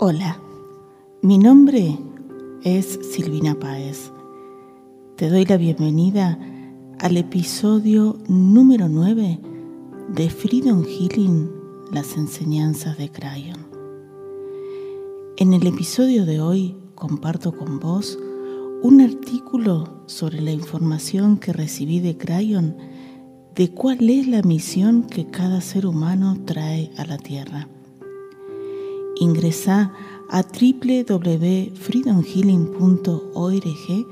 Hola, mi nombre es Silvina Páez. Te doy la bienvenida al episodio número 9 de Freedom Healing, las enseñanzas de Crayon. En el episodio de hoy comparto con vos un artículo sobre la información que recibí de Crayon de cuál es la misión que cada ser humano trae a la Tierra. Ingresa a www.freedomhealing.org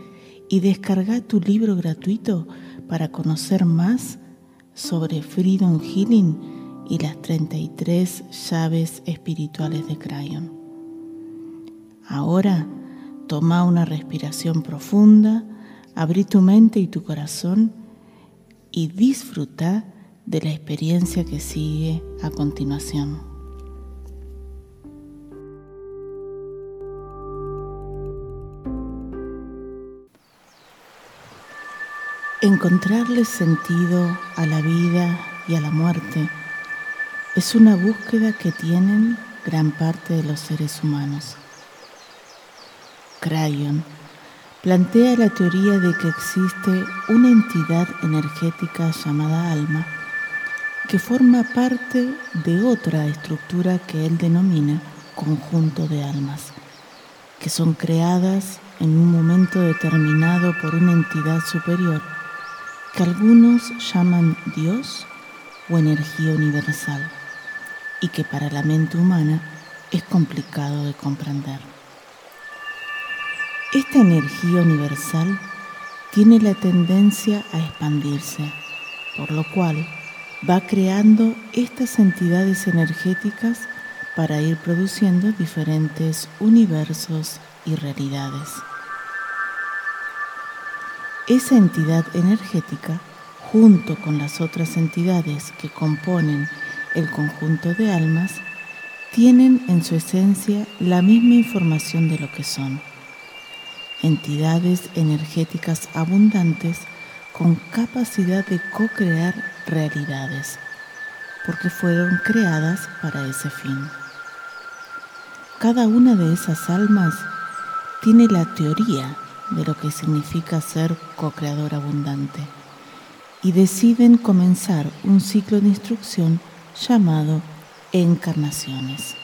y descarga tu libro gratuito para conocer más sobre Freedom Healing y las 33 llaves espirituales de Crayon. Ahora, toma una respiración profunda, abrí tu mente y tu corazón y disfruta de la experiencia que sigue a continuación. Encontrarle sentido a la vida y a la muerte es una búsqueda que tienen gran parte de los seres humanos. Crayon plantea la teoría de que existe una entidad energética llamada alma que forma parte de otra estructura que él denomina conjunto de almas, que son creadas en un momento determinado por una entidad superior que algunos llaman Dios o energía universal y que para la mente humana es complicado de comprender. Esta energía universal tiene la tendencia a expandirse, por lo cual va creando estas entidades energéticas para ir produciendo diferentes universos y realidades. Esa entidad energética, junto con las otras entidades que componen el conjunto de almas, tienen en su esencia la misma información de lo que son. Entidades energéticas abundantes con capacidad de co-crear realidades, porque fueron creadas para ese fin. Cada una de esas almas tiene la teoría de lo que significa ser co-creador abundante y deciden comenzar un ciclo de instrucción llamado encarnaciones.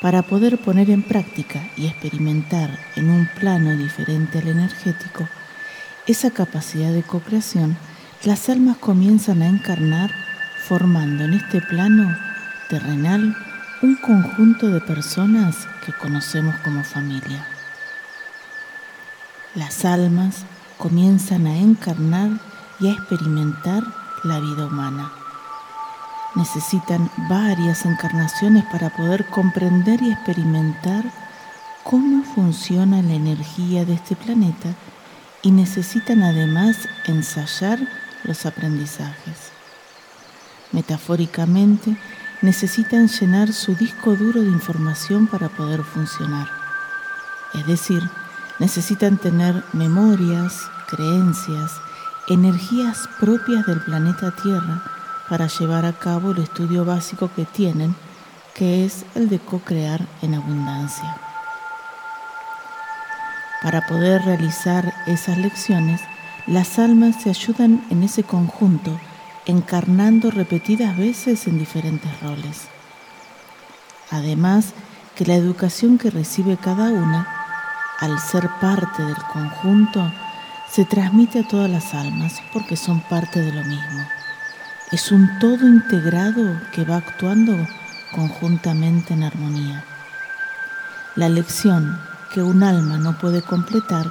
Para poder poner en práctica y experimentar en un plano diferente al energético esa capacidad de co-creación, las almas comienzan a encarnar formando en este plano terrenal un conjunto de personas que conocemos como familia las almas comienzan a encarnar y a experimentar la vida humana. Necesitan varias encarnaciones para poder comprender y experimentar cómo funciona la energía de este planeta y necesitan además ensayar los aprendizajes. Metafóricamente, necesitan llenar su disco duro de información para poder funcionar. Es decir, necesitan tener memorias, creencias, energías propias del planeta Tierra para llevar a cabo el estudio básico que tienen, que es el de co-crear en abundancia. Para poder realizar esas lecciones, las almas se ayudan en ese conjunto, encarnando repetidas veces en diferentes roles. Además, que la educación que recibe cada una al ser parte del conjunto, se transmite a todas las almas porque son parte de lo mismo. Es un todo integrado que va actuando conjuntamente en armonía. La lección que un alma no puede completar,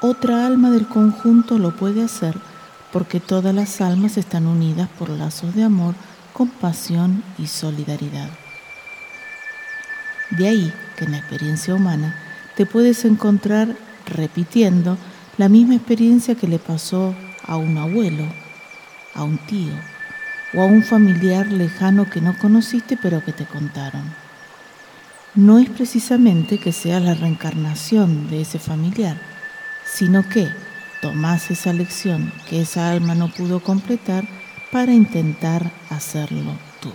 otra alma del conjunto lo puede hacer porque todas las almas están unidas por lazos de amor, compasión y solidaridad. De ahí que en la experiencia humana te puedes encontrar repitiendo la misma experiencia que le pasó a un abuelo, a un tío o a un familiar lejano que no conociste pero que te contaron. No es precisamente que sea la reencarnación de ese familiar, sino que tomás esa lección que esa alma no pudo completar para intentar hacerlo tú.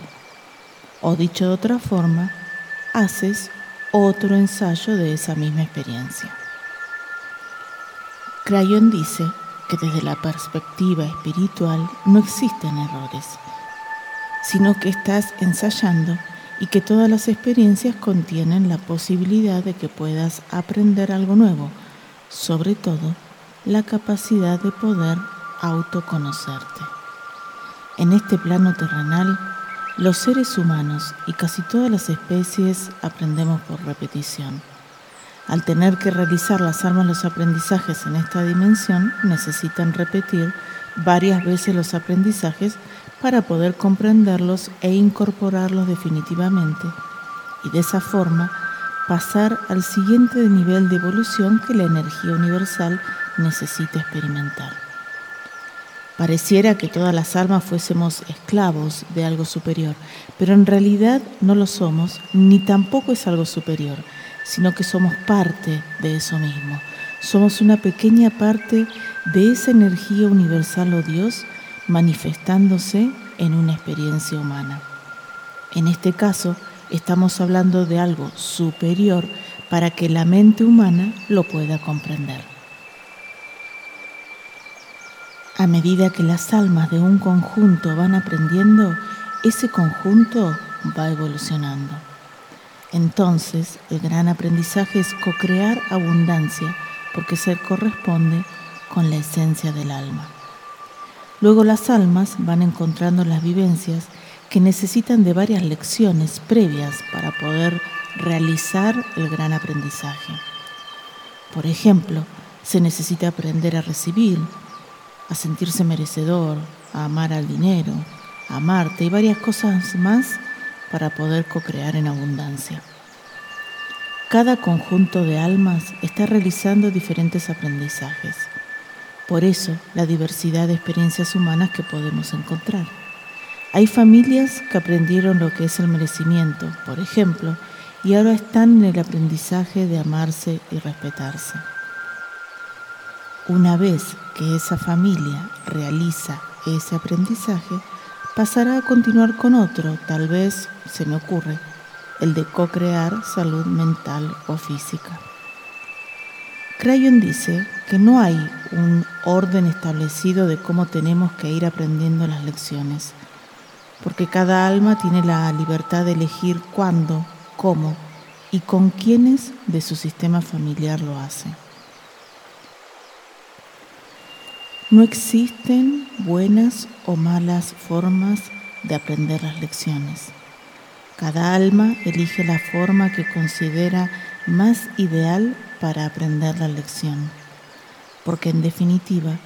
O dicho de otra forma, haces otro ensayo de esa misma experiencia. Crayon dice que desde la perspectiva espiritual no existen errores, sino que estás ensayando y que todas las experiencias contienen la posibilidad de que puedas aprender algo nuevo, sobre todo la capacidad de poder autoconocerte. En este plano terrenal, los seres humanos y casi todas las especies aprendemos por repetición. Al tener que realizar las almas los aprendizajes en esta dimensión, necesitan repetir varias veces los aprendizajes para poder comprenderlos e incorporarlos definitivamente y de esa forma pasar al siguiente nivel de evolución que la energía universal necesita experimentar. Pareciera que todas las almas fuésemos esclavos de algo superior, pero en realidad no lo somos, ni tampoco es algo superior sino que somos parte de eso mismo. Somos una pequeña parte de esa energía universal o Dios manifestándose en una experiencia humana. En este caso, estamos hablando de algo superior para que la mente humana lo pueda comprender. A medida que las almas de un conjunto van aprendiendo, ese conjunto va evolucionando. Entonces, el gran aprendizaje es co-crear abundancia, porque se corresponde con la esencia del alma. Luego las almas van encontrando las vivencias que necesitan de varias lecciones previas para poder realizar el gran aprendizaje. Por ejemplo, se necesita aprender a recibir, a sentirse merecedor, a amar al dinero, a amarte y varias cosas más para poder co-crear en abundancia. Cada conjunto de almas está realizando diferentes aprendizajes. Por eso, la diversidad de experiencias humanas que podemos encontrar. Hay familias que aprendieron lo que es el merecimiento, por ejemplo, y ahora están en el aprendizaje de amarse y respetarse. Una vez que esa familia realiza ese aprendizaje, pasará a continuar con otro, tal vez, se me ocurre, el de co-crear salud mental o física. Crayon dice que no hay un orden establecido de cómo tenemos que ir aprendiendo las lecciones, porque cada alma tiene la libertad de elegir cuándo, cómo y con quiénes de su sistema familiar lo hace. No existen buenas o malas formas de aprender las lecciones. Cada alma elige la forma que considera más ideal para aprender la lección, porque en definitiva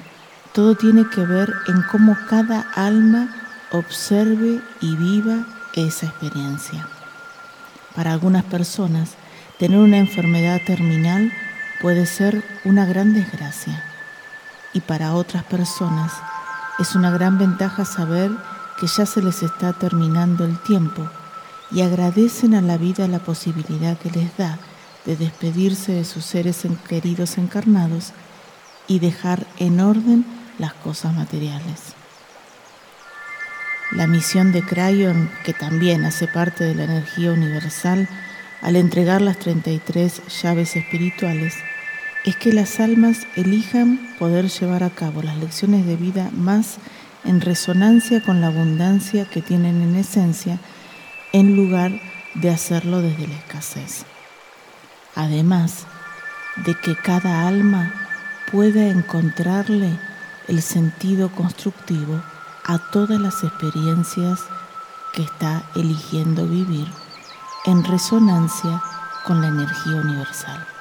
todo tiene que ver en cómo cada alma observe y viva esa experiencia. Para algunas personas, tener una enfermedad terminal puede ser una gran desgracia y para otras personas es una gran ventaja saber que ya se les está terminando el tiempo y agradecen a la vida la posibilidad que les da de despedirse de sus seres queridos encarnados y dejar en orden las cosas materiales. La misión de Crayon, que también hace parte de la energía universal, al entregar las 33 llaves espirituales, es que las almas elijan poder llevar a cabo las lecciones de vida más en resonancia con la abundancia que tienen en esencia, en lugar de hacerlo desde la escasez. Además de que cada alma pueda encontrarle el sentido constructivo a todas las experiencias que está eligiendo vivir en resonancia con la energía universal.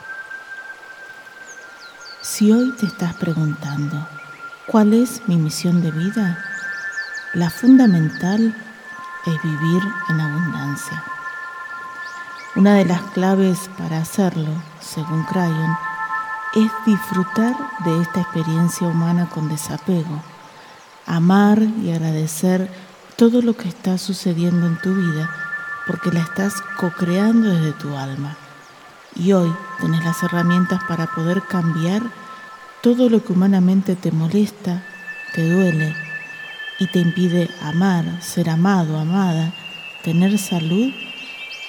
Si hoy te estás preguntando, ¿cuál es mi misión de vida? La fundamental es vivir en abundancia. Una de las claves para hacerlo, según Crayon, es disfrutar de esta experiencia humana con desapego, amar y agradecer todo lo que está sucediendo en tu vida porque la estás co-creando desde tu alma. Y hoy tenés las herramientas para poder cambiar todo lo que humanamente te molesta, te duele y te impide amar, ser amado, amada, tener salud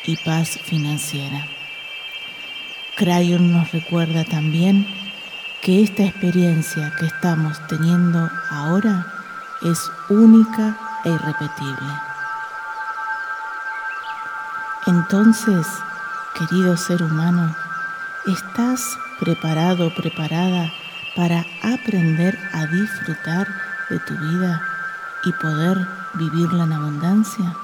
y paz financiera. Crayon nos recuerda también que esta experiencia que estamos teniendo ahora es única e irrepetible. Entonces, querido ser humano, ¿estás preparado preparada para aprender a disfrutar de tu vida y poder vivirla en abundancia?